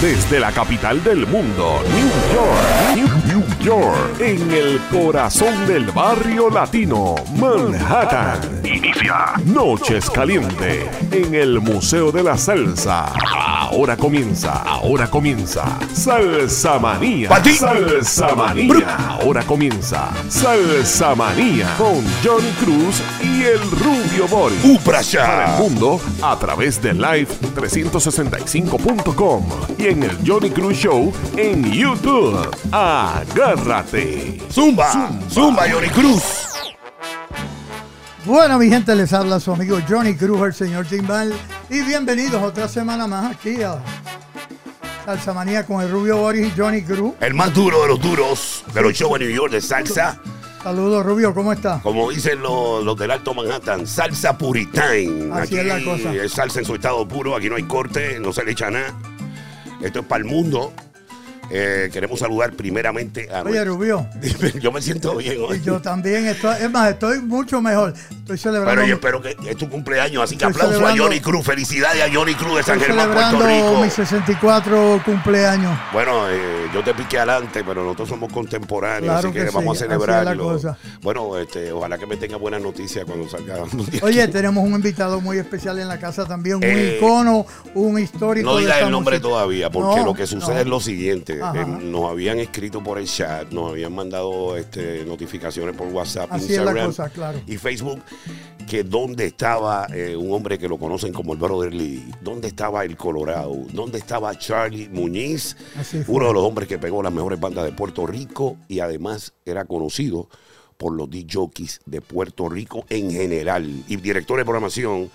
Desde la capital del mundo, New York, New, New York, en el corazón del barrio latino, Manhattan. Inicia Noches Caliente en el Museo de la Salsa. Ahora comienza, ahora comienza Salsa Manía. Salsa Manía. Ahora comienza Salsa Manía con Johnny Cruz y el Rubio Boris. Para el mundo a través de live365.com y en el Johnny Cruz Show en YouTube. Agárrate. Zumba, Zumba, Johnny Cruz. Bueno, mi gente, les habla su amigo Johnny Cruz, el señor Timbal. Y bienvenidos otra semana más aquí a Salsa Manía con el Rubio Boris y Johnny Cruz. El más duro de los duros de los shows en New York de salsa. Saludos, Rubio, ¿cómo está? Como dicen los, los del Alto Manhattan, salsa puritán. Así es la cosa. Es salsa en su estado puro, aquí no hay corte, no se le echa nada. Esto es para el mundo. Eh, queremos saludar primeramente a Oye, Rubio, Yo me siento bien hoy. y yo también estoy, es más, estoy mucho mejor. Estoy celebrando, Pero yo espero que es tu cumpleaños, así que aplauso a Johnny Cruz. Felicidades a Johnny Cruz de San estoy Germán, Puerto Rico. mi 64 cumpleaños. Bueno, eh, yo te piqué adelante, pero nosotros somos contemporáneos, Claro así que, que vamos sí, a celebrarlo. Bueno, este, ojalá que me tenga buenas noticias cuando salga. Oye, tenemos un invitado muy especial en la casa también, un Eh, icono, un histórico. no digas el nombre música. todavía, porque No, lo que sucede no. es lo siguiente. Ajá. eh, nos habían escrito por el chat, nos habían mandado este, notificaciones por WhatsApp, Así es la Instagram cosa, claro. y Facebook, que dónde estaba eh, un hombre que lo conocen como el Brother Lee, dónde estaba el Colorado, dónde estaba Charlie Muñiz, uno de los hombres que pegó las mejores bandas de Puerto Rico y además era conocido por los DJs de Puerto Rico en general y director de programación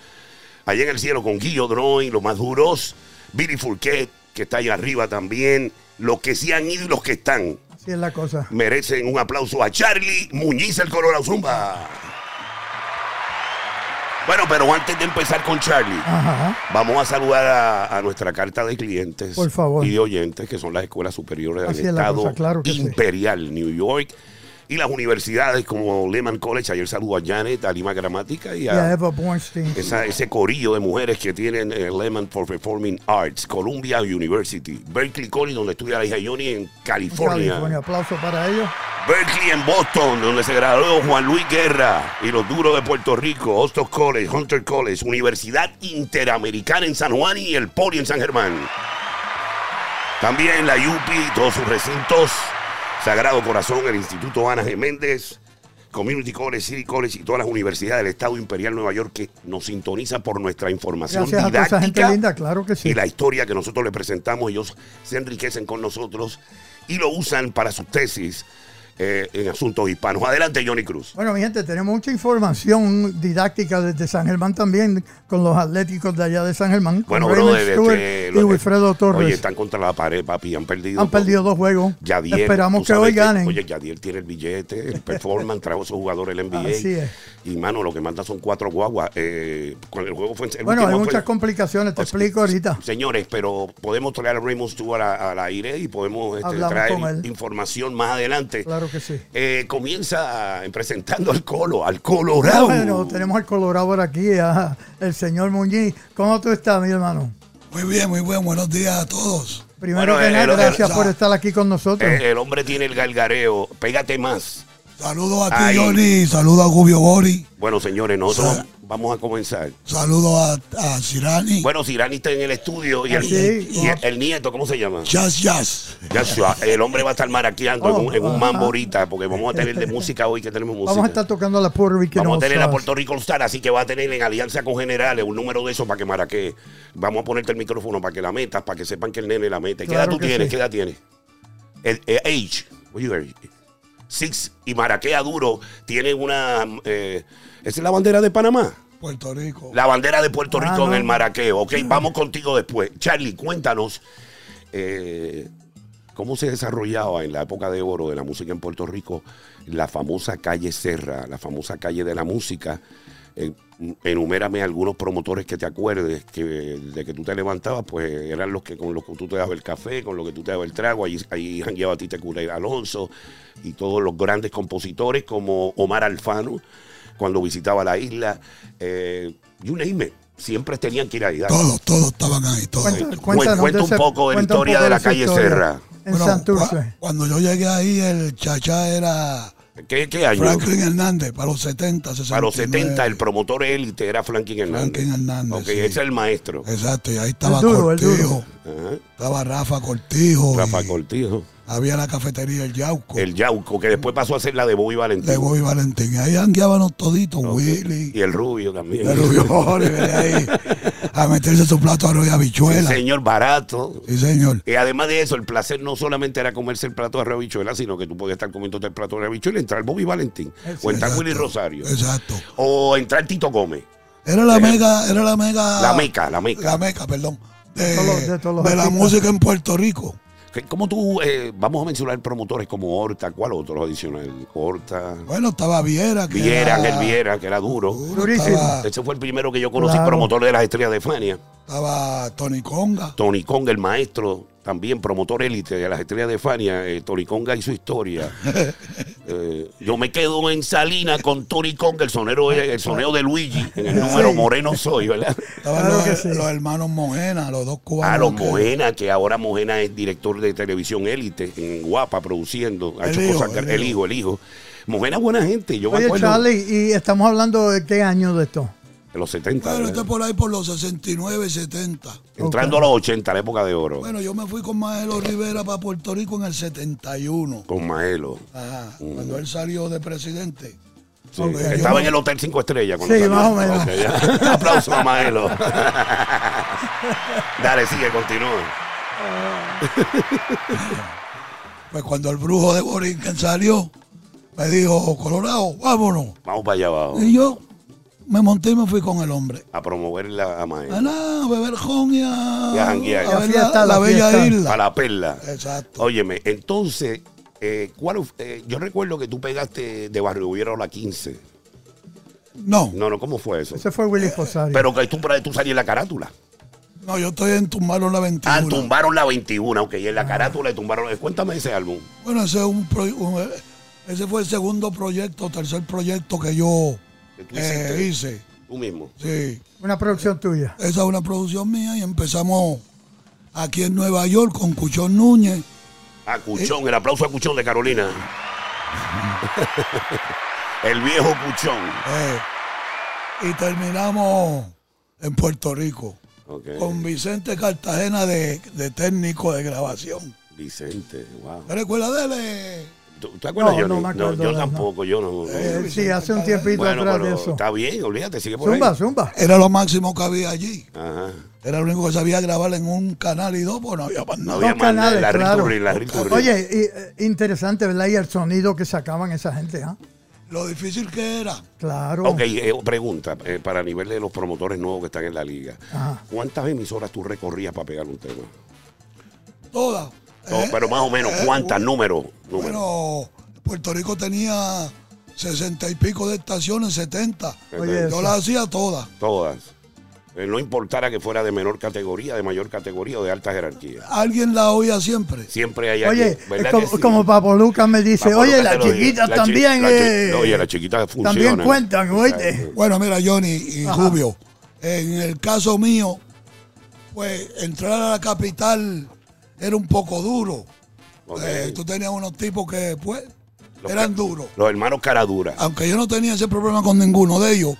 allá en el cielo con Guillo Droin, los más duros, Billy Fourquet, que está allá arriba también, los que sí han ido y los que están. Así es la cosa. Merecen un aplauso a Charlie Muñiz, el Colorado Zumba. Bueno, pero antes de empezar con Charlie, Ajá. vamos a saludar a, a nuestra carta de clientes Por favor. y de oyentes, que son las escuelas superiores Así del es Estado cosa, claro que sí. Imperial, New York, y las universidades como Lehman College. Ayer saludo a Janet, a Lima Gramática y Y a a, Eva Bornstein. esa- ese corillo de mujeres que tienen eh, Lehman for Performing Arts, Columbia University, Berkeley College, donde estudia la hija Johnny en California. California. Aplauso para ellos. Berkeley en Boston, donde se graduó Juan Luis Guerra y los duros de Puerto Rico, Hostos College, Hunter College, Universidad Interamericana en San Juan y el Poli en San Germán. También la UPI, todos sus recintos, Sagrado Corazón, el Instituto Ana G. Méndez, Community College, City College y todas las universidades del Estado Imperial Nueva York que nos sintonizan por nuestra información Gracias a toda esa gente didáctica linda, claro que sí. y la historia que nosotros le presentamos, ellos se enriquecen con nosotros y lo usan para sus tesis eh, en asuntos hispanos. Adelante, Johnny Cruz. Bueno, mi gente, tenemos mucha información didáctica desde San Germán también, con los atléticos de allá de San Germán. con Bueno, brother, Stewart este, y Wilfredo Torres. Oye, están contra la pared, papi, han perdido. Han perdido dos juegos. Yadier, Esperamos que hoy ganen. Oye, Yadier tiene el billete, el performance, trajo a esos jugadores el NBA. Así es. Y, mano, lo que manda son cuatro guaguas. Eh, cuando el juego fue el bueno, hay muchas fue- complicaciones, te O sea, explico ahorita. Señores, pero podemos traer a Raymond Stewart al aire y podemos este, traer con información más adelante. Claro que sí. Eh, comienza presentando al Colo, al Colorado. Bueno, tenemos al Colorado por aquí, a el señor Muñiz. ¿Cómo tú estás, mi hermano? Muy bien, muy bien. Buenos días a todos. Primero Bueno, que nada, gracias el- por estar aquí con nosotros. Eh, el hombre tiene el galgareo. Pégate más. Saludos a ti. Johnny. Saludos a Gubio Bori. Bueno, señores, nosotros. Vamos a comenzar. Saludos a, a Cirani. Bueno, Sirani está en el estudio y, Ah, el, sí. y el, el nieto, ¿cómo se llama? Jazz Jazz. El hombre va a estar maraqueando en un, en un Oh, mambo ahorita porque vamos a tener de música hoy que tenemos música. Vamos a estar tocando la Puerto Rican Vamos a tener a. Puerto Rico Star, así que va a tener en alianza con generales un número de esos para que maraquee. Vamos a ponerte el micrófono para que la metas, para que sepan que el nene la mete. ¿Qué edad tú tienes? sí. ¿Qué edad tienes? El, el age. Six y maraquea duro. Tiene una. eh, ¿Esa es la bandera de Panamá? Puerto Rico. La bandera de Puerto Ah, Rico en no. el maraqueo. Ok, vamos contigo después. Charlie, cuéntanos. eh, ¿Cómo se desarrollaba en la época de oro de la música en Puerto Rico la famosa calle Serra, la famosa calle de la música? Eh, enumérame algunos promotores que te acuerdes que de que tú te levantabas, pues eran los que con los que tú te dabas el café, con los que tú te dabas el trago. Ahí, ahí jangueaba Tite Culé Alonso y todos los grandes compositores como Omar Alfano cuando visitaba la isla. Eh, you name it. siempre tenían que ir ahí. dale. Todos, todos estaban ahí, todos. Cuenta, cuéntanos un poco de la historia poco de la calle historia Serra. En Bueno, Santurce. cua- cuando yo llegué ahí, el chachá era ¿Qué, qué año? Franklin Hernández, para los 70, 69. Para los 70, el promotor élite era Franklin Hernández. Franklin Hernández, Ok, sí. ese es el maestro. Exacto, y ahí estaba El duro, el Cortijo, Ajá. estaba Rafa Cortijo, Rafa y Cortijo. Había la cafetería El Yauco, El Yauco, que después pasó a ser la de Bobby Valentín. de Bobby Valentín. Y ahí anguiábamos toditos. Willy, Y el rubio también. el Rubio Jorge, venía ahí a meterse su plato de arroz y Sí, habichuela. señor barato. Sí, señor. Y además de eso, el placer no solamente era comerse el plato de arroz y habichuela, sino que tú podías estar comiendo el plato de arroz y habichuela y entrar Bobby Valentín. O entrar Exacto. Willy Rosario. Exacto. O entrar Tito Gómez. Era la mega, era la mega. La meca, la meca. La meca, perdón. De, todos los- de todos los de la música en Puerto Rico. ¿Qué- ¿Cómo tú, eh, vamos a mencionar promotores como Horta? ¿Cuál otro adicional? Horta. Bueno, estaba Viera. Que Viera, era Ángel Viera, que era duro. duro, Durísimo. Estaba, Ese fue el primero que yo conocí, Claro. promotor de las estrellas de Fania. estaba Tony Conga. Tony Conga, el maestro, también promotor élite de las estrellas de Fania. Eh, Tony Conga y su historia. Eh, yo me quedo en Salina con Tony Conga, el sonero, el soneo de Luigi, en el número Sí. Moreno Soy, ¿verdad? Estaban Claro los, que sí. los hermanos Mojena, los dos cubanos. A los que- Mojena, que ahora Mojena es director de televisión élite en Guapa, produciendo. Ha El hecho hijo, cosas que- el el hijo. hijo, el hijo. Mojena es buena gente. Yo me Oye, acuerdo Charlie, y estamos hablando de qué año de esto. De los 70. Bueno, este por ahí por los 69, 70. Entrando a los 80, la época de oro. Bueno, yo me fui con Maelo Rivera para Puerto Rico en el 71. con Maelo. Ajá, cuando él salió de presidente. Sí, Ok, yo Estaba me- en el Hotel 5 Estrellas. cuando Sí, salió. más o menos. Ok, ya. Aplauso a Maelo. Dale, sigue, continúa. Pues cuando el brujo de Borinquen salió, me dijo, Colorado, vámonos. Vamos para allá abajo. Y yo me monté y me fui con el hombre. A promover la, a Maelo. A nada, a beber jon y a, Y a janguear. a ver La fiesta, la, la la bella isla. A la perla. Exacto. Óyeme, entonces, eh, ¿cuál, eh, yo recuerdo que tú pegaste de Barrio Hubiera a la 15. No, No, no, ¿cómo fue eso? Ese fue Willy Rosario. Pero que tú, tú salías en la carátula. no, yo estoy en Tumbaron la 21. Ah, tumbaron la 21, ok, y en la carátula tumbaron. Cuéntame ese álbum. Bueno, ese, es un un- ese fue el segundo proyecto, tercer proyecto que yo eh, hiciste. hice. Tú mismo. Sí, Una producción tuya. esa es una producción mía y empezamos aquí en Nueva York con Cuchón Núñez. A Cuchón, el aplauso a Cuchón de Carolina. el viejo Cuchón. eh, y terminamos en Puerto Rico con Vicente Cartagena de, de técnico de grabación. Vicente, wow. ¿Te recuerdas de él? ¿Tú te acuerdas, No, Johnny? no me acuerdo, yo tampoco, yo no. Eh, sí, hace un tiempito bueno, atrás de eso. está bien, olvídate, sigue por Zumba, ahí. zumba. Era lo máximo que había allí. Ajá. Era lo único que sabía grabar en un canal y dos, pues no había más No nada. había más canales, la claro. Riturri, la Riturri. Oye, y, eh, interesante, ¿verdad? Y el sonido que sacaban esa gente, ¿ah? Lo difícil que era. Claro. Ok, eh, pregunta, eh, para nivel de los promotores nuevos que están en la liga. Ajá. ¿Cuántas emisoras tú recorrías para pegar un tema? Todas. No, Eh, pero más o menos, eh, ¿cuántas? bu- Número, número. Bueno, Puerto Rico tenía sesenta y pico de estaciones, 70. Oye, Yo eso. las hacía todas. Todas. Eh, no importara que fuera de menor categoría, de mayor categoría o de alta jerarquía. Alguien la oía siempre. Siempre hay Oye, alguien, ¿verdad es como, sí? como Papo Lucas me dice, Papo oye, las chiquitas La también, la chi- eh, Oye, las chiquitas funcionan. también cuentan, oíste. Exacto. Bueno, mira, Johnny y Rubio, en el caso mío, pues entrar a la capital era un poco duro. Ok. Eh, tú tenías unos tipos que, pues, Los eran duros. Los hermanos Caradura. Aunque yo no tenía ese problema con ninguno de ellos.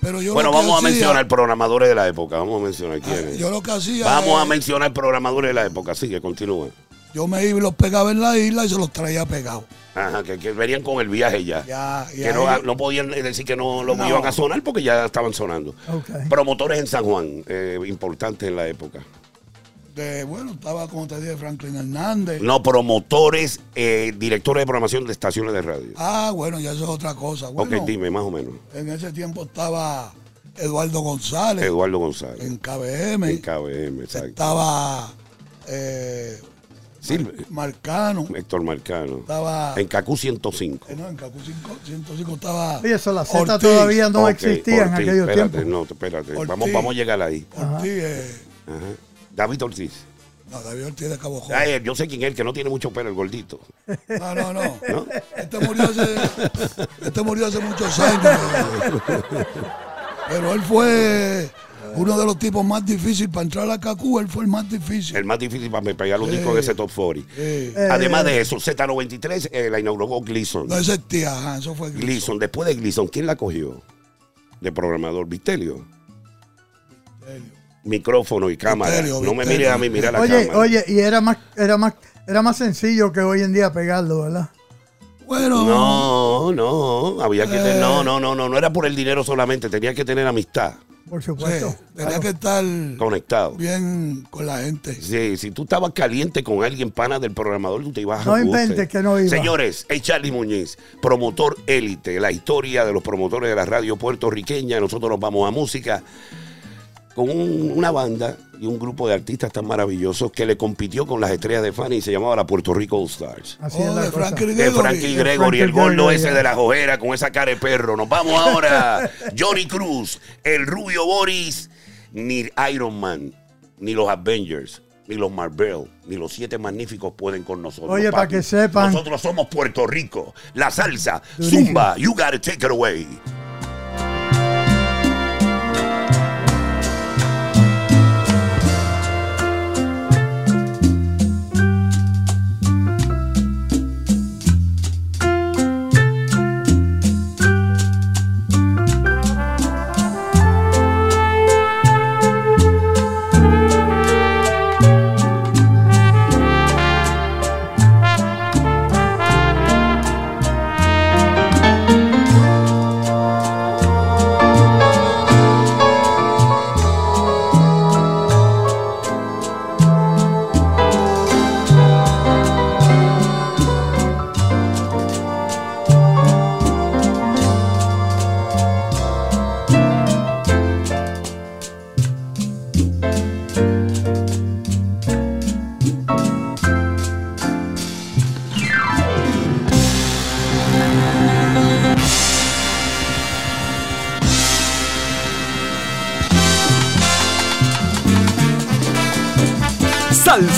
Pero yo Bueno, que vamos a mencionar programadores de la época. Vamos a mencionar quiénes. Yo lo que hacía. Vamos a mencionar programadores de la época. Sigue, continúa. Yo me iba y los pegaba en la isla y se los traía pegados. Ajá, que, que venían con el viaje ya. Ya, que no, ahí- no podían decir que no lo No. iban a sonar porque ya estaban sonando. Ok. Promotores en San Juan, eh, importantes en la época. De, bueno, estaba, como te dije, Franklin Hernández. No, promotores, eh, directores de programación de estaciones de radio. Ah, bueno, ya eso es otra cosa. Bueno, ok, dime, más o menos. en ese tiempo estaba Eduardo González Eduardo González. en KBM. En KBM, exacto. Estaba eh, Silve- Marcano. Héctor Marcano. Estaba. En CACU 105. eh, no, en Cacu 5 105 estaba. Oye, eso, la Z Ortiz, todavía no Ok, existía en aquellos espérate, tiempos. No, espérate. Ortiz. Vamos, vamos a llegar ahí. Ortiz, eh, Ajá. David Ortiz. no, David Ortiz de Cabo Joven. Ay, yo sé quién es el que no tiene mucho pelo, el gordito. No, no, no. ¿No? Este murió hace, este murió hace muchos años. Pero él fue Uno de los tipos más difíciles para entrar a Cacú, él fue el más difícil. El más difícil para pegar los discos en ese top 40. Eh, Además de eso, Z93 eh, la inauguró Gleason. no existía, ajá, eso fue Gleason. Gleason. Después de Gleason, ¿quién la cogió? De programador, Vistelio. Micrófono y cámara. No me mires a mí, mira la Oye, cámara. oye, y era más, era más, era más sencillo que hoy en día pegarlo, ¿verdad? Bueno, No, no, había que tener, Eh. no, no, no, no, no era por el dinero solamente, tenía que tener amistad, Por sí, supuesto. tenía Claro. que estar conectado. bien con la gente. Sí, si tú estabas caliente con alguien pana del programador, tú te ibas a No inventes que no iba. Señores, es Charlie Muñiz, promotor élite, la historia de los promotores de la radio puertorriqueña. Nosotros nos vamos a música con un- una banda y un grupo de artistas tan maravillosos que le compitió con las estrellas de Fanny y se llamaba la Puerto Rico All Stars. Así es Oh, la de cosa. Frankie De Gregory. Frankie Gregory, el gordo ese de la jojera con esa cara de perro. Nos vamos ahora. Johnny Cruz, el rubio Boris, ni Iron Man, ni los Avengers, ni los Marvel, ni los siete magníficos pueden con nosotros. Oye, para que sepan. Nosotros somos Puerto Rico. La salsa, Durísimo. Zumba, you gotta take it away.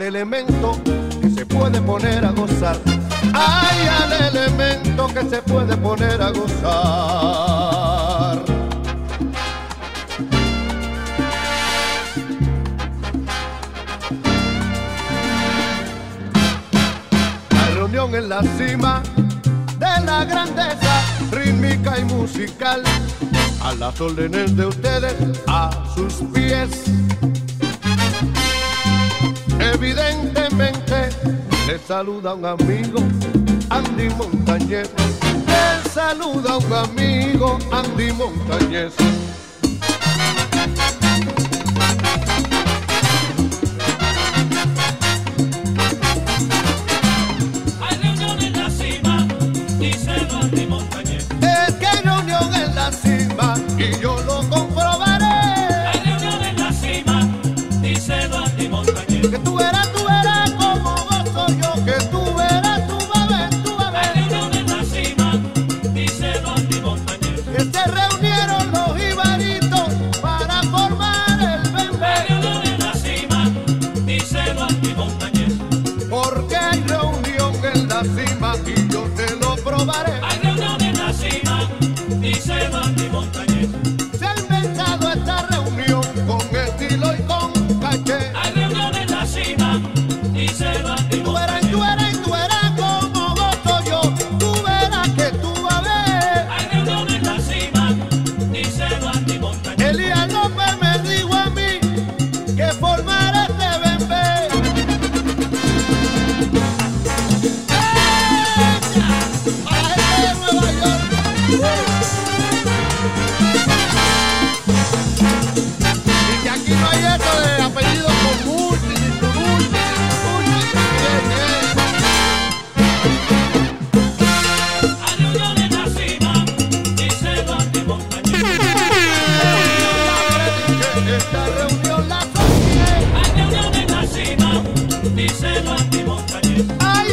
al elemento que se puede poner a gozar. Ay, al elemento que se puede poner a gozar. La reunión en la cima de la grandeza rítmica y musical. A las órdenes de ustedes, a sus pies evidentemente le saluda un amigo, Andy Montañez. Le saluda un amigo, Andy Montañez. Ay,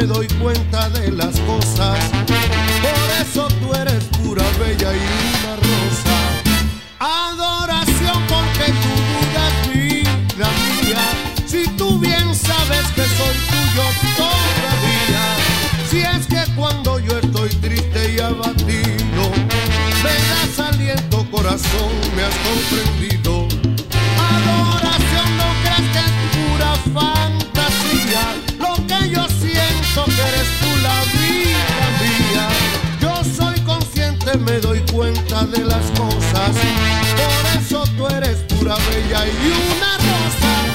me doy cuenta de las cosas. Por eso tú eres pura, bella y una rosa. Adoración porque tú dudas vida mía. Si tú bien sabes que soy tuyo todavía. Si es que cuando yo estoy triste y abatido, me das aliento corazón, me has comprendido. Doy cuenta de las cosas. Por eso tú eres pura bella y una rosa.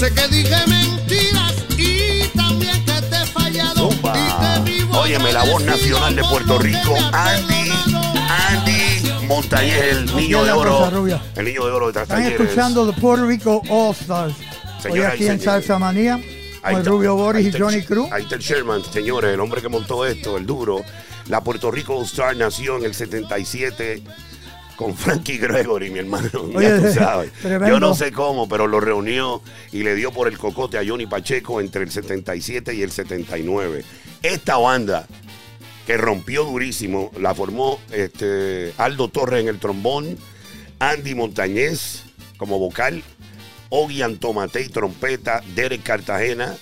Sé que dije mentiras y también que te he fallado. Zumba. Y te vivo Óyeme, la voz nacional de Puerto Rico, Andy. Andy Montañez, el niño de oro. El niño de oro de Están escuchando The Puerto Rico All Stars. Hoy aquí en. Salsa Manía Ahí con el Rubio Boris ahí y Johnny Cruz. Ahí está el Sherman, señores, el hombre que montó esto, el duro. La Puerto Rico All Star nació en el 77 con Frankie Gregory, mi hermano. Oye, ya tú sabes. tremendo. Yo no sé cómo, pero lo reunió y le dio por el cocote a Johnny Pacheco entre el 77 y el 79. Esta banda que rompió durísimo, la formó este, Aldo Torres en el trombón, Andy Montañez como vocal, Ogi Antomatei trompeta, Derek Cartagena,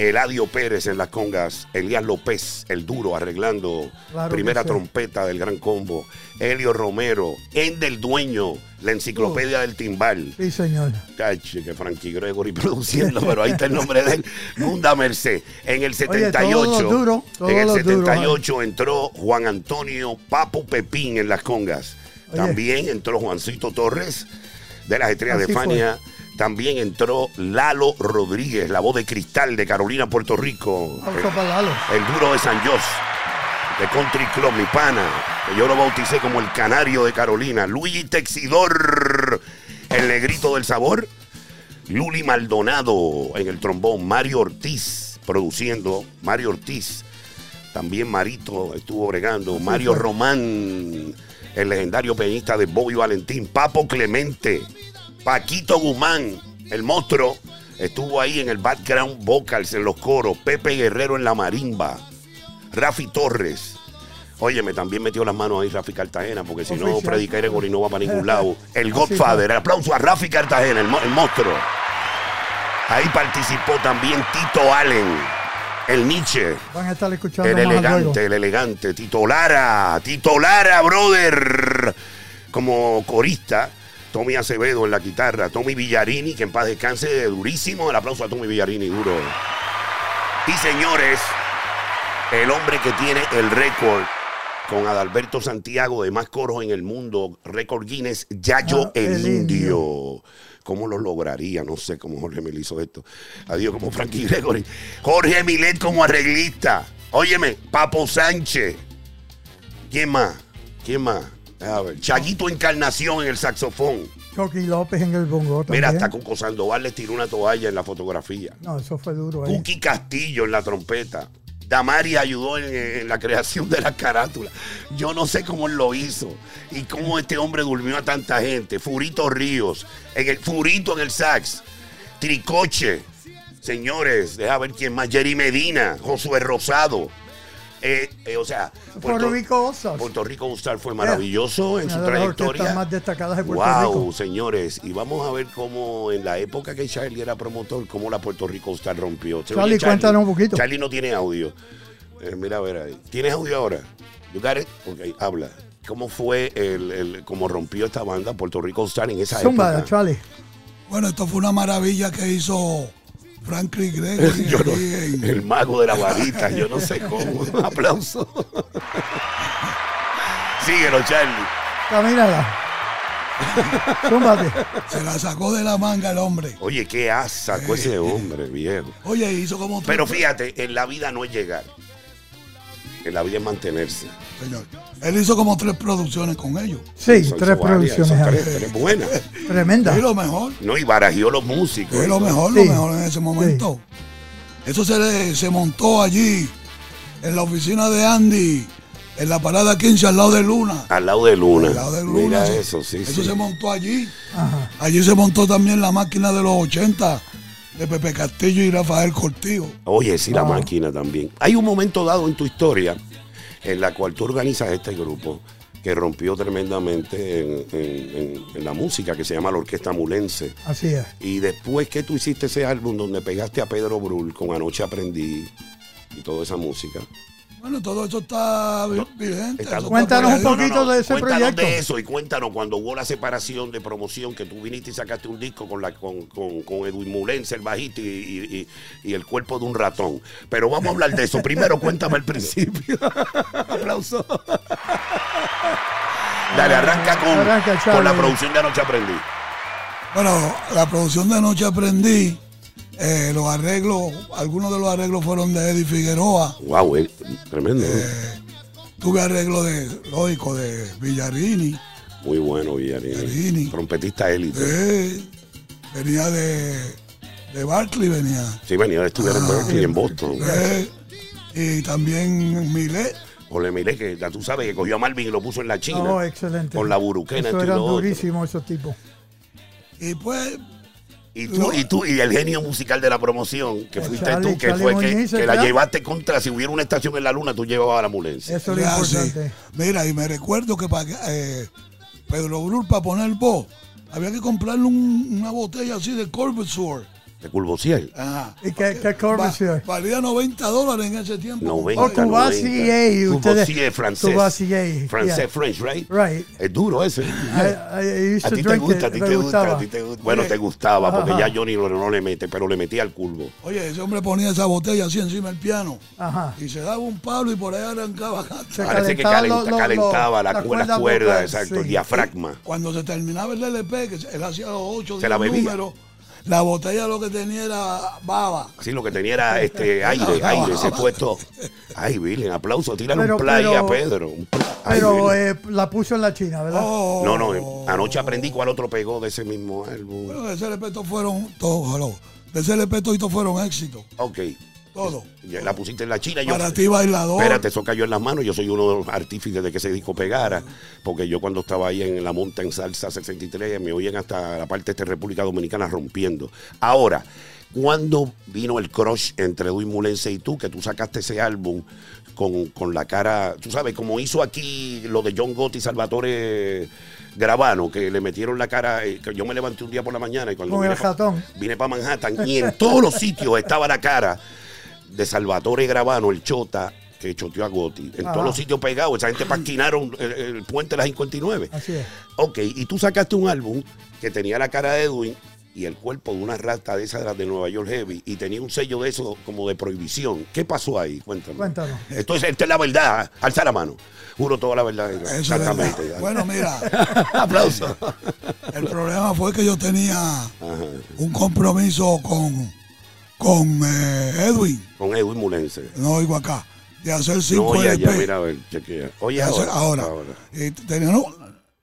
Eladio Pérez en las congas, Elías López, el duro, arreglando Claro primera sí. trompeta del gran combo, Elio Romero, Endel Dueño, la enciclopedia del timbal. Sí, señor. Cache, que Frankie Gregory produciendo, pero ahí está el nombre de él. Gunda Merced. En el Oye, 78. todos los duros, todos en el los duros, 78 entró Juan Antonio Papo Pepín en las congas. Oye. También entró Juancito Torres de las Estrellas de fue. También entró Lalo Rodríguez, la voz de cristal de Carolina, Puerto Rico. El duro de San Jos, de Country Club, mi pana, que yo lo bauticé como el canario de Carolina. Luigi Texidor, el negrito del sabor. Luli Maldonado en el trombón. Mario Ortiz produciendo. Mario Ortiz. También Marito estuvo bregando. Mario. Román, el legendario peñista de Bobby Valentín. Papo Clemente. Paquito Guzmán, el monstruo. Estuvo ahí en el background vocals, en los coros. Pepe Guerrero en la marimba. Rafi Torres. Óyeme, también metió las manos ahí Rafi Cartagena, porque si no. Freddy Gregory no va para ningún lado. El Godfather. El aplauso a Rafi Cartagena, el, mo- el monstruo. Ahí participó también Tito Allen, el Nietzsche. Van a estar escuchando El elegante, el elegante. Tito Lara, Tito Lara, brother. Como corista, Tommy Acevedo en la guitarra, Tommy Villarini, que en paz descanse, durísimo. El aplauso a Tommy Villarini, duro. Y señores, el hombre que tiene el récord con Adalberto Santiago de más coros en el mundo, récord Guinness, Yayo Ah, el, el indio. ¿Cómo lo lograría? No sé cómo Jorge Milet hizo esto. Adiós, como Frankie Gregory. Jorge Milet como arreglista. Óyeme, Papo Sánchez. ¿Quién más? ¿Quién más? A ver, Chaguito Encarnación en el saxofón. Chucky López en el bongo también. Mira, hasta Coco Sandoval le tiró una toalla en la fotografía. No, eso fue duro ahí. Cookie Castillo en la trompeta. Damari ayudó en, en la creación de la carátula. Yo no sé cómo él lo hizo y cómo este hombre durmió a tanta gente. Furito Ríos, en el Furito en el sax. Tricoche. Señores, deja ver quién más. Jerry Medina, Josué Rosado. Eh, eh, o sea, Puerto Rico All Stars. Puerto Rico All fue maravilloso en Una su de las trayectoria. más destacadas de Puerto Wow, Rico. señores, y vamos a ver cómo en la época que Charlie era promotor, cómo la Puerto Rico Star rompió. ¿Se Charlie, oye, cuéntanos un poquito. Charlie no tiene audio. Eh, mira, a ver ahí. ¿Tienes audio ahora? You got it? Ok, habla. cómo fue el, el- cómo rompió esta banda Puerto Rico Star en esa Zumba, época. Charlie. Bueno, esto fue una maravilla que hizo Franklin Gregory. Yo no- el mago de la varita, yo no sé cómo. Aplauso. Síguelo, Charlie. Camínala. Zúmbate. se la sacó de la manga el hombre. Oye, qué asa sacó ese hombre, viejo. Oye, hizo como tres- Pero fíjate, en la vida no es llegar. En la vida es mantenerse. Señor, él hizo como tres producciones con ellos. Sí, Son- tres producciones tres, tres buenas. Tremenda. Es lo mejor. No, y barajió los músicos. Es lo mejor, Sí. lo mejor en ese momento. Eso se, le- se montó allí, en la oficina de Andy, en la parada 15 al lado de Luna. Al lado de Luna. Al lado de Luna. Mira eso, eso, sí, Eso sí. se montó allí. Ajá. Allí se montó también la máquina de los 80 de Pepe Castillo y Rafael Cortijo. Oye, sí, la Ah. máquina también. Hay un momento dado en tu historia en la cual tú organizas este grupo que rompió tremendamente en, en- en- en la música que se llama la Orquesta Mulense. Así es. Y después que tú hiciste ese álbum donde pegaste a Pedro Brul con Anoche Aprendí y toda esa música. Bueno, todo eso está vi- vigente. Está- eso está Cuéntanos un poquito de ese cuéntanos proyecto. de eso y cuéntanos cuando hubo la separación de promoción que tú viniste y sacaste un disco con la con, con, con Edwin Mulense, el bajito y, y- y- y el cuerpo de un ratón. Pero vamos a hablar de eso. Primero cuéntame al principio. Aplauso. Dale, arranca con, Arranca, con la producción de Anoche Aprendí. Bueno, la producción de Noche aprendí. Eh, los arreglos, algunos de los arreglos fueron de Eddie Figueroa. Wow, eh, tremendo. Tuve arreglo de, lógico, de Villarini. Muy bueno, Villarini. Villarini. Trompetista élite. Eh, venía de, de Barclay, venía. Sí, venía a estudiar en Berkeley, en Boston. Eh, y también Milet. Ole, mire que ya tú sabes que cogió a Marvin y lo puso en la China. Oh, excelente. Con la buruquena. Eso eran durísimos esos tipos. Y pues, Y tú, y tú, y el genio musical de la promoción, que Eh, fuiste Charlie- tú, que Charlie fue que, que la llevaste contra, si hubiera una estación en la luna, tú llevabas a la ambulancia. Eso es lo ya, sí. importante. Mira, y me recuerdo que para eh, Pedro Brul, para poner voz, había que comprarle un- una botella así de Corvette Sword. De Culbociel. Ajá. ¿Y qué, qué Va- Corvair? valía 90 dólares en ese tiempo. 90, Oh, Courvoisier, 90. ustedes- Courvoisier, francés. Courvoisier, Francés, yeah. French, right? Right. Es duro ese. I- I A ti te gusta, a ti te gusta, a ti te gusta. Bueno, te gustaba, porque Ajá. ya Johnny no, no le mete, pero le metía al curvo. Oye, ese hombre ponía esa botella así encima del piano. Ajá. Y se daba un palo y por ahí arrancaba. Se Parece que calenta- calentaba la, las cu- cuerdas las cuerdas, vocales, exacto, sí. el diafragma. Cuando se terminaba el LP, que él hacía los 8 Se la bebía. números, la botella lo que tenía era baba. Así lo que tenía era este aire, aire, ese puesto. Ay, Virgen, aplauso, tírale Pero- un play a pero- Pedro. un pl- Ay, Pero eh, la puso en la China, ¿verdad? Oh. No, no, eh, anoche aprendí cuál otro pegó de ese mismo álbum. Bueno, de ese todos fueron, todos, de ese LP todos fueron éxitos. Ok, Todo. ya la pusiste en la China. Yo, Para ti, bailador. Espérate, eso cayó en las manos. Yo soy uno de los artífices de que ese disco pegara. Porque yo cuando estaba ahí en la monta en Salsa 63, me oían hasta la parte de esta República Dominicana rompiendo. Ahora, ¿cuándo vino el crush entre Edwin Mulense y tú? Que tú sacaste ese álbum con, con la cara, tú sabes, como hizo aquí lo de John Gotti y Salvatore Gravano, que le metieron la cara, eh, que yo me levanté un día por la mañana y cuando Con vine el pa- vine para Manhattan y en todos los sitios estaba la cara de Salvatore Gravano, el chota, que choteó a Gotti. En Ajá. todos los sitios pegados, esa gente paquinaron el, el puente de la 59. Así es. Ok, y tú sacaste un álbum que tenía la cara de Edwin y el cuerpo de una rata de esas de las de Nueva York Heavy y tenía un sello de eso como de prohibición. ¿Qué pasó ahí? Cuéntame. Cuéntanos. Esto es, esto es la verdad. Alza la mano. Juro toda la verdad. Eso es Exactamente. verdad. Bueno, mira, Aplauso. el problema fue que yo tenía un compromiso con, con eh, Edwin, Con Edwin Mulense. no oigo acá, de hacer No, cinco ya, LP. ya, mira, a ver, chequea. Oye, ahora. ahora. Tenía, no,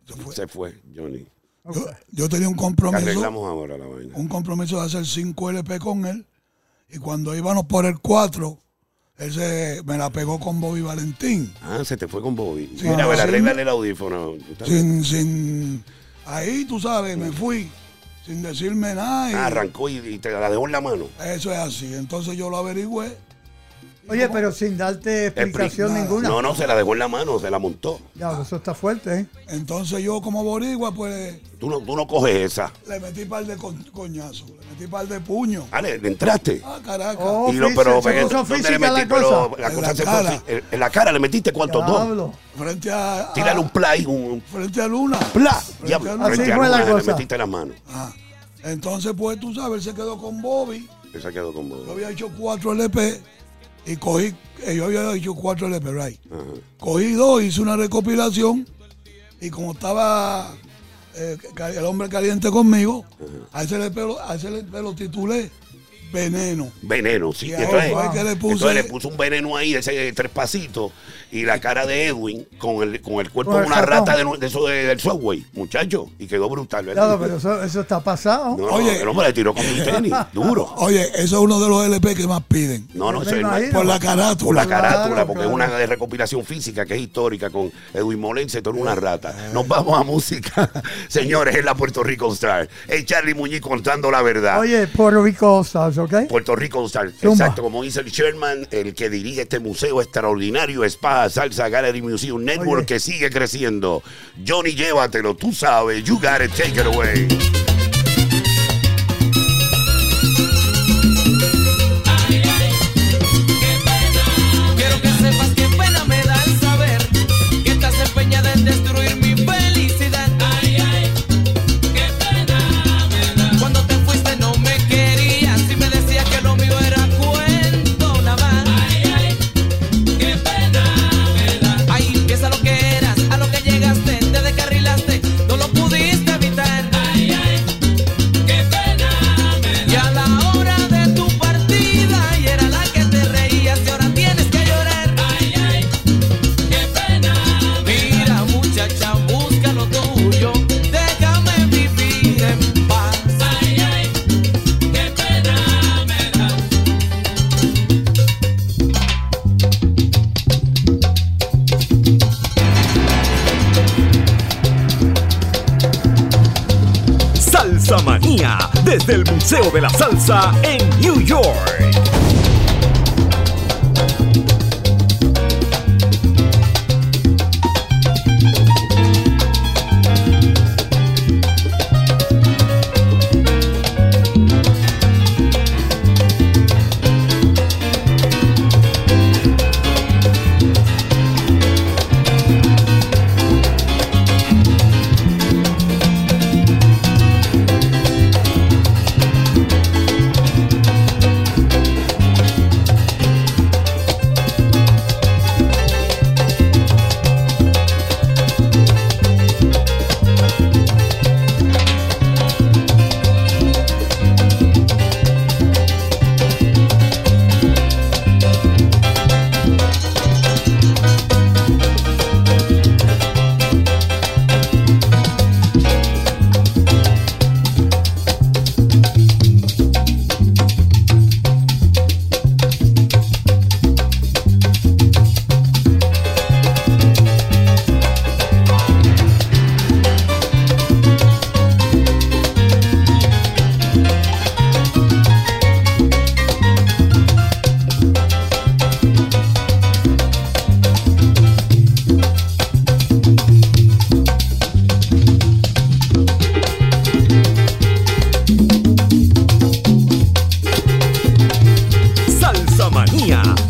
se fue. Se fue, Johnny. Yo, yo tenía un ¿Qué compromiso, arreglamos ahora la vaina? un compromiso de hacer 5 LP con él. Y cuando íbamos por el 4, él se, me la pegó con Bobby Valentín. Ah, se te fue con Bobby. Sí, Mira, a ver, sí. arréglale el audífono. Sin, sin, ahí tú sabes, me fui sin decirme nada. y- Ah, arrancó y, y te la dejó en la mano. Eso es así. Entonces yo lo averigüé Oye, pero sin darte explicación Expli- ninguna. No, no, se la dejó en la mano, se la montó. Ya, eso está fuerte, ¿eh? Entonces yo como boricua, pues Tú no, tú no coges esa. le metí par de con- coñazos, le metí par de puños. Ah, le, le entraste. Ah, Caracas. Oh, Y lo- pero, se puso ¿dónde le física la metí? Pero cosa. la En cosa la se cara. fue en- En la cara le metiste cuántos dos. Frente a, a- Tírale un play, un frente a Luna. pla. Ya, frente a fue la Luna, le cosa. metiste la mano. Ah, Entonces, pues tú sabes, él se quedó con Bobby. Esa quedó como. Yo había hecho cuatro LP y cogí, yo había hecho cuatro LP, right. Ajá. Cogí dos, hice una recopilación y como estaba eh, el hombre caliente conmigo, a ese LP, lo- a ese LP lo titulé Veneno. Veneno, sí. Y Entonces, le puse- entonces le puso un veneno ahí de ese tres pasitos y la cara de Edwin con el, con el cuerpo Con de el una rata de, de eso de- del subway, muchacho. Y quedó brutal. ¿verdad? Claro, pero eso, eso está pasado. No, Oye. el hombre le tiró con un tenis, duro. Oye, eso es uno de los LP que más piden. No, no, eso es imagino. Por la carátula. por la Claro, carátula, porque claro. es una de recopilación física que es histórica con Edwin Molense, todo una rata. Nos vamos a música, señores, en la Puerto Rico Star. Es Charlie Muñiz contando la verdad. Oye, Puerto Rico Puerto Rico Zumba. exacto, como dice el Sherman, el que dirige este museo extraordinario, Spa Salsa Gallery Museum Network, Oye. que sigue creciendo. Johnny, llévatelo, tú sabes, you got it, take it away. Museo de la Salsa en New York.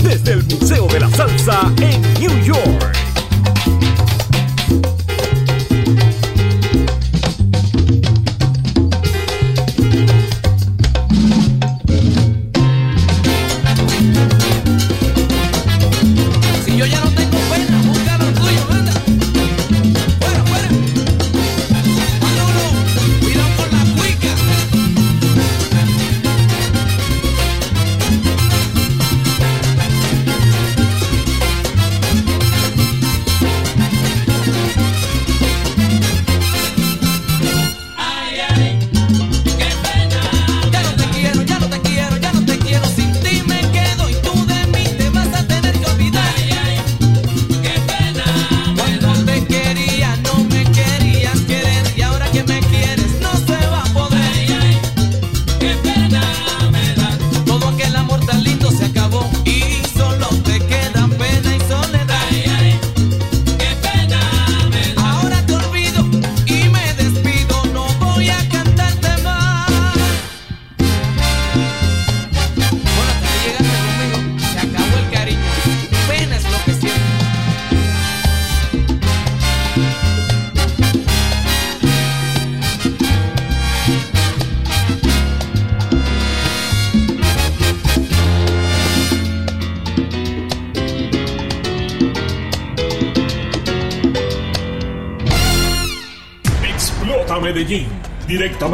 desde el Museo de la Salsa en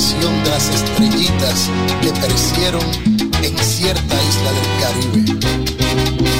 de las estrellitas que perecieron en cierta isla del Caribe.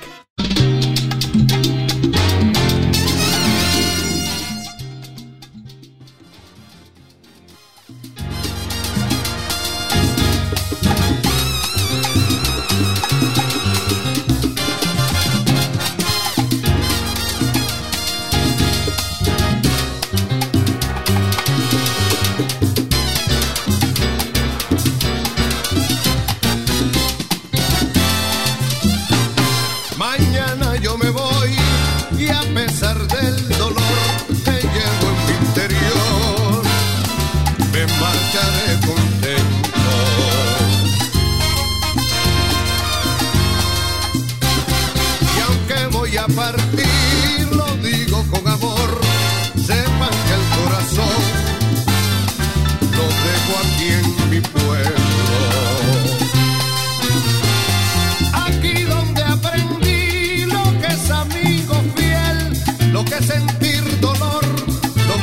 Sentir dolor,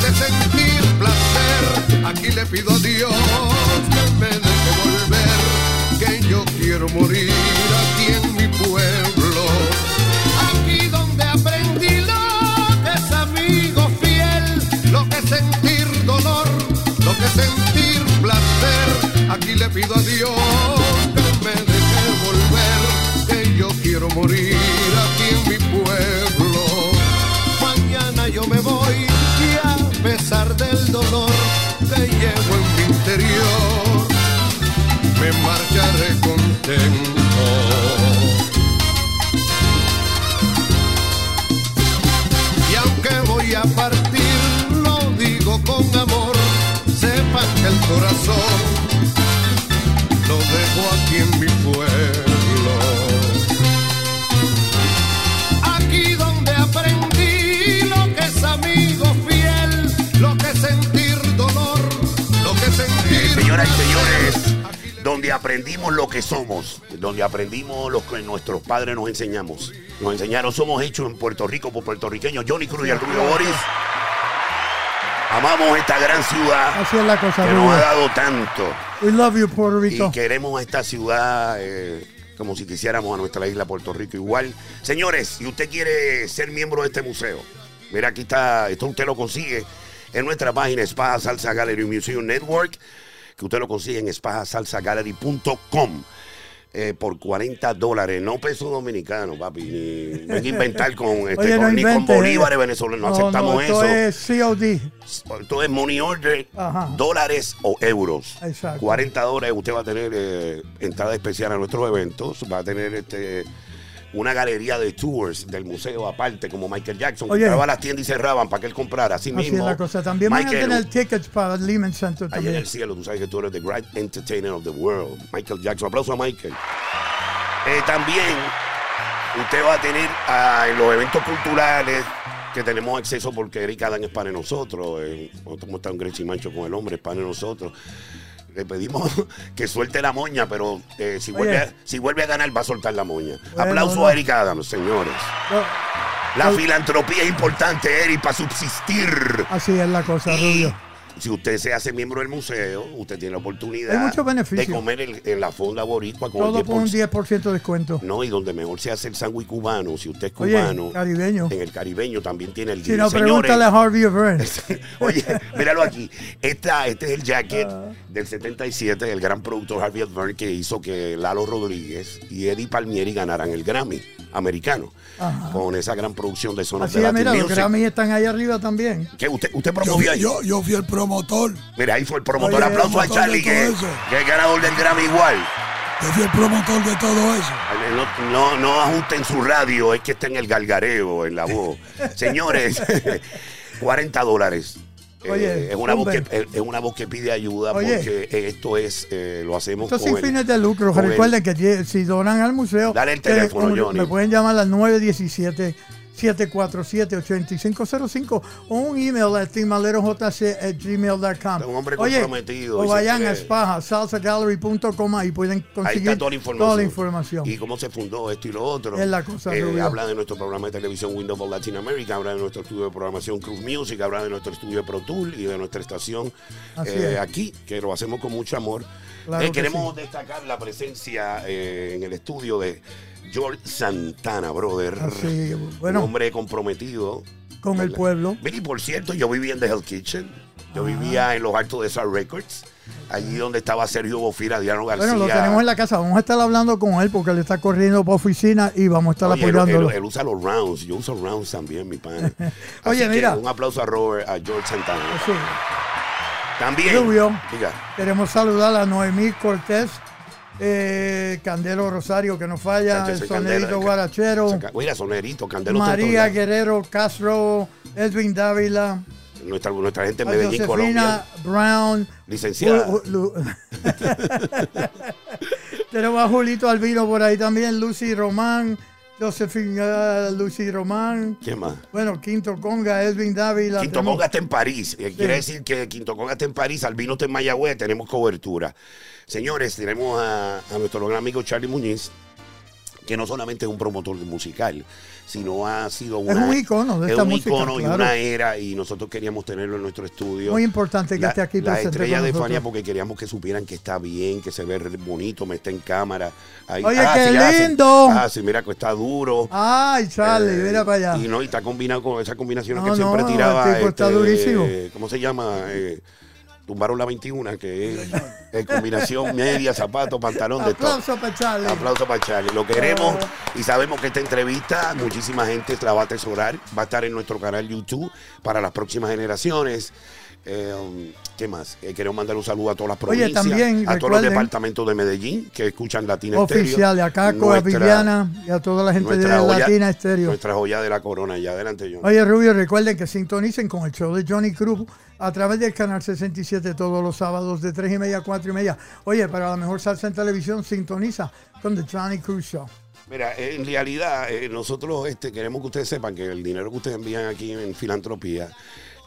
es sentir placer. Aquí le pido a Dios que me deje volver, que yo quiero morir aquí en mi pueblo. Aquí donde aprendí lo que es amigo fiel, lo que sentir dolor, lo que sentir placer. Aquí le pido a Dios que me deje volver, que yo quiero morir del dolor que llevo en mi interior, me marcharé contento. Y aunque voy a partir, lo digo con amor, sepan que el corazón lo dejo aquí en mi pueblo. Donde aprendimos lo que somos, donde aprendimos lo que nuestros padres nos enseñamos. Nos enseñaron, somos hechos en Puerto Rico por puertorriqueños, Johnny Cruz y Rubio Boris. Amamos esta gran ciudad Así es la cosa, que nos ha dado tanto. We love you, Puerto Y Rico. queremos esta ciudad eh, como si quisiéramos a nuestra isla Puerto Rico igual. Señores, si usted quiere ser miembro de este museo, mira aquí está, esto usted lo consigue en nuestra página Spa Salsa Gallery Museum Network, que usted lo consigue en spasalsagallery.com. eh, por 40 dólares, no pesos dominicanos, papi, ni venga a inventar con, este, Oye, no con- ni con bolívares eh. venezolanos, no, aceptamos esto eso. es COD. Esto es money order, Ajá. dólares o euros. Exacto. 40 dólares usted va a tener eh, entrada especial a nuestros eventos, va a tener este una galería de tours del museo aparte, como Michael Jackson, que Oye. entraba a las tiendas y cerraban para que él comprara. Así, Así es mismo, la cosa. También van a Michael, tener tickets para el Lehman Center Allá en también. el cielo, tú sabes que tú eres the great entertainer of the world. Michael Jackson. Aplauso a Michael. Eh, también usted va a tener ah, en los eventos culturales que tenemos acceso porque Eric Adán es para nosotros. Eh, nosotros en Grecia y Mancho con el hombre, es para nosotros. Le pedimos que suelte la moña, pero eh, si, Oye. vuelve a, si vuelve a ganar, va a soltar la moña. Bueno, Aplauso no. a Eric Adams, señores. No, La filantropía es importante, Eric, para subsistir. así es la cosa, Rubio. Si usted se hace miembro del museo, usted tiene la oportunidad de comer en, en la fonda boricua con Todo el por un 10%. 10% de descuento. No, y donde mejor se hace el sándwich cubano, si usted es Oye, cubano, caribeño. en el caribeño también tiene el Si 10. no, Señores, pregúntale a Harvey O'Brien. Oye, míralo aquí. Esta, este es el jacket Ah. del 77, el gran productor Harvey Advern que hizo que Lalo Rodríguez y Eddie Palmieri ganaran el Grammy americano Ajá. con esa gran producción de Sonos Así de Latin mira, los Music. Grammys están ahí arriba también. ¿Qué? ¿Usted, usted Yo, promovió ahí? yo, yo fui el promotor. Mira, ahí fue el promotor. Oye, Aplauso a promotor Charlie, que, que es ganador del Grammy igual. Yo fui el promotor de todo eso. No, no, no ajusten su radio, es que está en el galgareo, en la voz. Señores, 40 dólares. Eh, es, una voz que, hombre. es una voz que pide ayuda Oye. porque eh, esto es, eh, lo hacemos Esto sin el- fines de lucro. con el- Recuerden que si donan al museo, Dale el teléfono, eh, Johnny. me pueden llamar al 917 747-8505 o un email a timalerojc@gmail.com. Un hombre Oye, comprometido O y vayan a siempre- Spaja, salsagallery.com ahí pueden Ahí conseguir está toda la información. toda la información. Y cómo se fundó esto y lo otro. Es la cosa, Eh, habla de nuestro programa de televisión Windows of Latin America, habla de nuestro estudio de programación Cruz Music, habla de nuestro estudio de Pro Tool y de nuestra estación eh, es. aquí, que lo hacemos con mucho amor. Claro Eh, que queremos destacar la presencia eh, en el estudio de George Santana, brother. Así, bueno. Un hombre comprometido. Con el pueblo. Mira, y por cierto, yo vivía en The Hell Kitchen. Yo Ah. vivía en los altos de SAR Records, allí donde estaba Sergio Bofira, Diano García. Bueno, lo tenemos en la casa. Vamos a estar hablando con él porque él está corriendo para oficina y vamos a estar Oye, él, apoyándolo. él- él usa los rounds, yo uso rounds también, mi pana. Oye, Así que mira. un aplauso a Robert, a George Santana. Sí. También. Rubio. Diga. Queremos saludar a Noemí Cortés, eh, Candelo Rosario, que no falla, Chacho, el Sonerito Candela- Guarachero, Saca- Mira, sonerito, candelo María. Guerrero Castro, Edwin Dávila, Nuestra, nuestra gente en Medellín, Josefina Colombia. Brown. Licenciada. Lu- Lu- Tenemos a Julito Albino por ahí también, Lucy Román, Josefina Lucy Román. ¿Quién más? Bueno, Quinto Conga, Edwin Dávila. Quinto tenemos- Conga está en París. Eh, Quiere decir que Quinto Conga está en París, Albino está en Mayagüez, tenemos cobertura. Señores, tenemos a, a nuestro gran amigo Charlie Muñiz, que no solamente es un promotor musical, sino ha sido Es un icono de es esta un música, icono y una era, y nosotros queríamos tenerlo en nuestro estudio. Muy importante que La- esté aquí la estrella de. Fania porque queríamos que supieran que está bien, que se ve bonito, me está en cámara. Ahí- Oye, ah, qué sí, ah, lindo. Ah, sí, mira que está duro. Ay, Charlie, Eh, mira para allá. Y no, y está combinado con esa combinación No, que siempre tiraba. este, el tipo está durísimo. ¿Cómo se llama? Eh, tumbaron la 21, que es eh, combinación media, zapato, pantalón de todo. Aplauso para Charlie. Aplauso para Charlie. Lo queremos y sabemos que esta entrevista muchísima gente la va a atesorar. Va a estar en nuestro canal YouTube para las próximas generaciones. Eh, um, ¿Qué más? Eh, queremos mandar un saludo a todas las Oye, provincias, también, a todos los departamentos de Medellín que escuchan Latina Estéreo. Oficial, a Caco, a Nuestra- Viviana y a toda la gente de joya- Latina Estéreo. Nuestra joya de la corona. Ya adelante, yo. Oye, Rubio, recuerden que sintonicen con el show de Johnny Cruz a través del canal 67 todos los sábados de 3 y media a 4 y media. Oye, para la mejor salsa en televisión, sintoniza con The Johnny Cruz Show. Mira, en realidad eh, nosotros este, queremos que ustedes sepan que el dinero que ustedes envían aquí en filantropía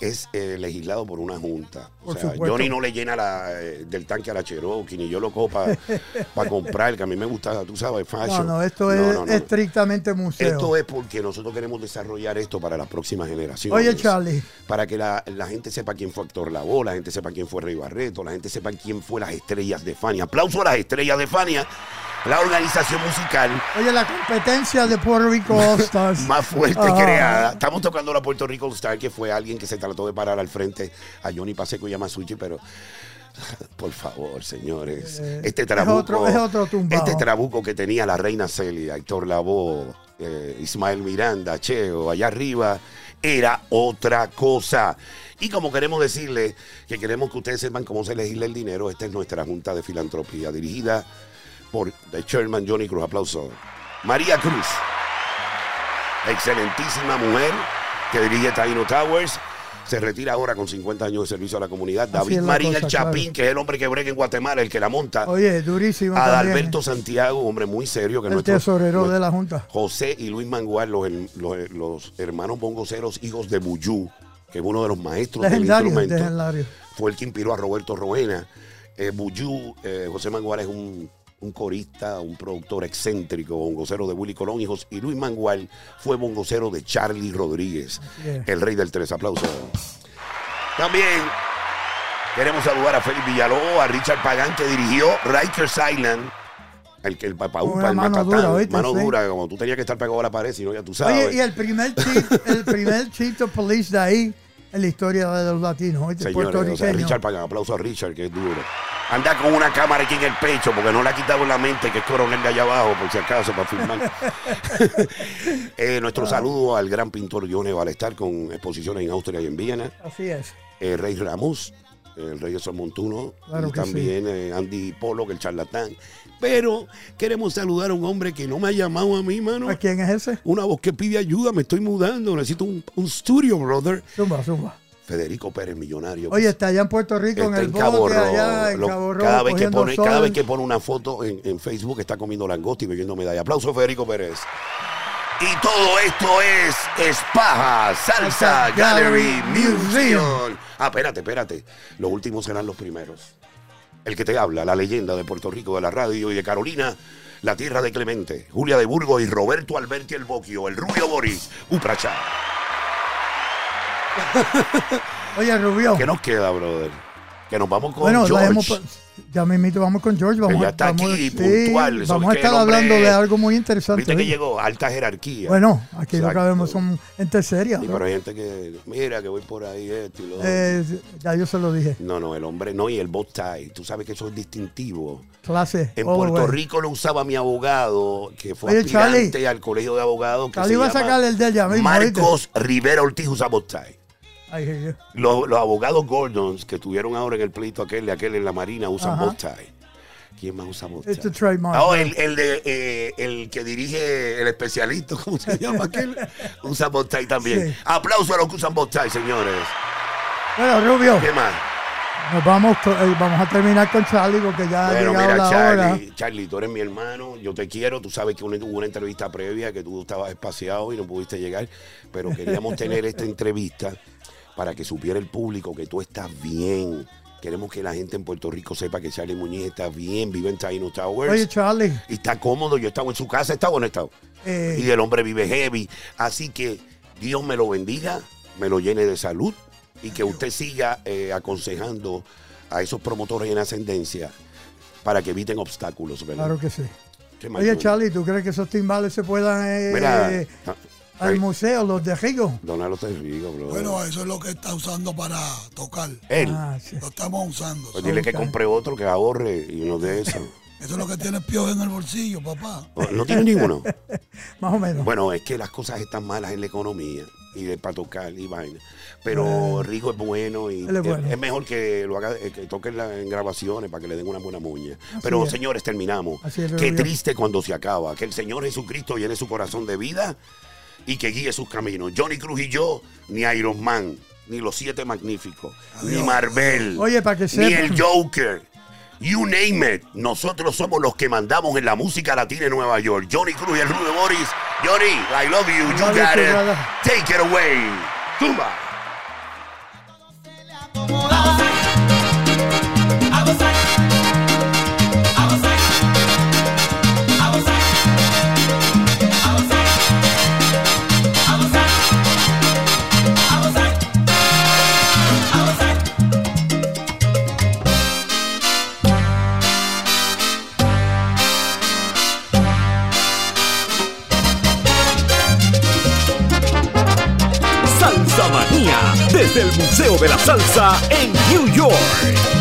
es eh, legislado por una junta. O Por sea, supuesto. Johnny no le llena la, eh, del tanque a la Cherokee, ni yo lo cojo para comprar, que a mí me gusta, tú sabes, fashion. no, esto No, es no, no. estrictamente museo. Esto es porque nosotros queremos desarrollar esto para las próximas generaciones. Oye, Charlie. Para que la, la gente sepa quién fue Héctor Lavoe, la gente sepa quién fue Rey Barreto, la gente sepa quién fue las estrellas de Fania. Aplauso a las estrellas de Fania, la organización musical Oye, la competencia de Puerto Rico All Stars. más fuerte creada. Estamos tocando la Puerto Rico All Star, que fue alguien que se trató de parar al frente a Johnny Paseco y Yamasuchi, pero por favor, señores, Eh, este es trabuco, otro- es otro tumbao. este trabuco que tenía la reina Celia, Héctor Lavoe, eh, Ismael Miranda, Cheo, allá arriba, era otra cosa. Y como queremos decirle que queremos que ustedes sepan cómo se legisla el dinero, esta es nuestra Junta de Filantropía, dirigida por el Chairman Johnny Cruz. Aplauso. María Cruz, excelentísima mujer que dirige Taino Towers. Se retira ahora con 50 años de servicio a la comunidad. Así David la Marín, cosa, el Chapín, claro. que es el hombre que brega en Guatemala, el que la monta. Oye, durísimo. Adalberto Santiago, hombre muy serio. Que El nuestro- tesorero nuestro- de la Junta. José y Luis Mangual, los, los- los hermanos bongoceros, hijos de Buyú, que es uno de los maestros Legendario, del instrumento. legendario. Fue el que inspiró a Roberto Roena. Eh, Buyú, eh, José Mangual es un, un corista, un productor excéntrico, bongocero de Willy Colón. Y, Jos- y Luis Mangual fue bongocero de Charlie Rodríguez, el rey del tres. Aplausos. También queremos saludar a Félix Villalobos, a Richard Pagán, que dirigió Rikers Island. El que el papaupa, el mano matatán, dura, ¿oíste? mano Sí. dura, como tú tenías que estar pegado a la pared, si no ya tú sabes. Oye, y el primer chief, el primer chief of police de ahí en la historia de los latinos, ¿oíste? Señores, o sea, puertorriqueño. Richard Pagán, aplauso a Richard, que es duro. Anda con una cámara aquí en el pecho, porque no le ha quitado en la mente que es coronel de allá abajo, por si acaso, para filmar. Eh, Ah. nuestro saludo al gran pintor Johnny Balestar, con exposiciones en Austria y en Viena. Así es. eh, Rey Ramos, el Rey de San Montuno, Claro y también eh, Andy Polo, que el charlatán. Pero queremos saludar a un hombre que no me ha llamado a mí, mano. ¿A quién es ese? Una voz que pide ayuda, me estoy mudando, necesito un, un studio, brother. Zumba, zumba. Federico Pérez, millonario. Oye, está allá en Puerto Rico, en el en Cabo Rojo. allá en Lo- Cabo Rojo, cada, vez que pone, sol. cada vez que pone una foto en, en Facebook está comiendo langosta y bebiendo medalla. Aplauso, Federico Pérez. Y todo esto es Espaja Salsa Gallery Gallery Museum. Ah, espérate, espérate. Los últimos serán los primeros. El que te habla, la leyenda de Puerto Rico, de la radio y de Carolina, la tierra de Clemente, Julia de Burgos y Roberto Alberti el Boquio, el Rubio Boris, Upracha. Oye, Rubio. ¿Qué nos queda, brother? Que nos vamos con Bueno, George. pa- ya mismito vamos con George. Vamos, ya a- está vamos, aquí, sí, puntual. Vamos a que estar hablando de algo muy interesante. Viste que llegó alta jerarquía. Bueno, aquí lo que Exacto. vemos son gente seria. Sí, pero hay gente que, mira, que voy por ahí, esto y lo. Eh, ya yo se lo dije. No, no, el hombre no, y el bow tie. Tú sabes que eso es distintivo. Clase. En the Puerto way. Rico lo usaba mi abogado, que fue Oye, aspirante Charlie. al colegio de abogados. Que Charlie se va a sacar el de ella Marcos Rivera Ortiz usa bow tie. Ay, ay, ay. Los, los abogados Gordons que estuvieron ahora en el pleito aquel de aquel en la Marina usan Ajá. bow tie. ¿Quién más usa bow tie? It's a trademark. Oh, el, el de, eh, el que dirige el especialista, ¿cómo se llama aquel? Usa bow tie también. Sí. Aplauso a los que usan bow tie, señores. Bueno, Rubio, ¿Qué más? nos vamos, eh, vamos a terminar con Charlie porque ya ha Bueno, llegado mira, la Charlie, hora. Charlie, tú eres mi hermano, yo te quiero, tú sabes que una- hubo una entrevista previa que tú estabas espaciado y no pudiste llegar, pero queríamos tener esta entrevista para que supiera el público que tú estás bien. Queremos que la gente en Puerto Rico sepa que Charlie Muñiz está bien, vive en Taino Towers Oye, Charlie, y está cómodo. Yo he estado en su casa, ¿está o no he estado? eh, Y el hombre vive heavy. Así que Dios me lo bendiga, me lo llene de salud y que usted siga eh, aconsejando a esos promotores en ascendencia para que eviten obstáculos, ¿verdad? claro que sí. ¿Qué más, Oye? Charlie, ¿tú crees que esos timbales se puedan eh, Mira, eh, ah, al museo, los de Rigo? Donalo te digo, bro. Bueno, eso es lo que está usando para tocar. Él, Ah, sí. Lo estamos usando. pues dile que compre otro, que ahorre y uno de esos. Eso es lo que tiene piojo en el bolsillo, papá. ¿No- ¿No tiene ninguno? Más o menos. Bueno, es que las cosas están malas en la economía y de para tocar y vaina. Pero Rigo es bueno y Él es bueno. es mejor que lo haga, eh, que toque en, la- en grabaciones para que le den una buena muña. Pero es. señores, terminamos. Así es, Qué Rubio. triste cuando se acaba. Que el Señor Jesucristo llene su corazón de vida y que guíe sus caminos. Johnny Cruz y yo, ni Iron Man, ni los siete magníficos, ni Marvel, Oye, para que ni el Joker. You name it. Nosotros somos los que mandamos en la música latina en Nueva York. Johnny Cruz y el Rubio Boris. Johnny, I love you. You Love got it. brother. Take it away. Tumba. Desde el Museo de la Salsa en New York.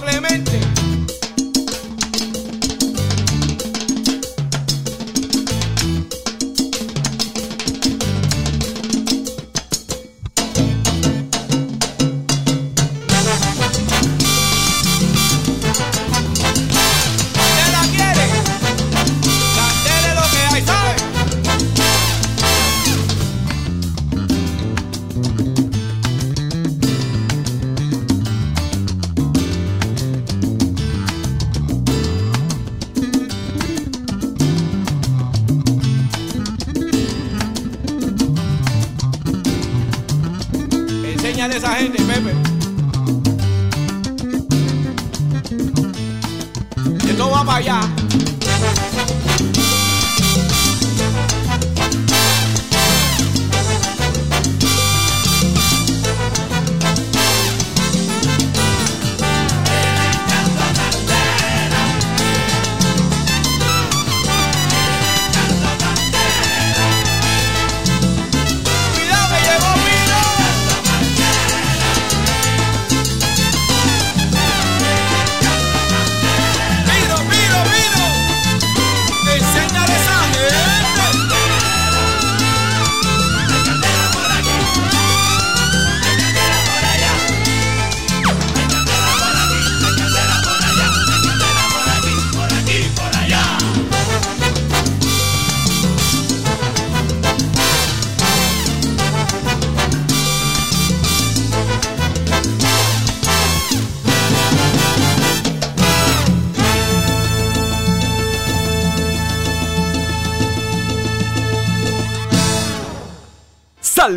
Clemente.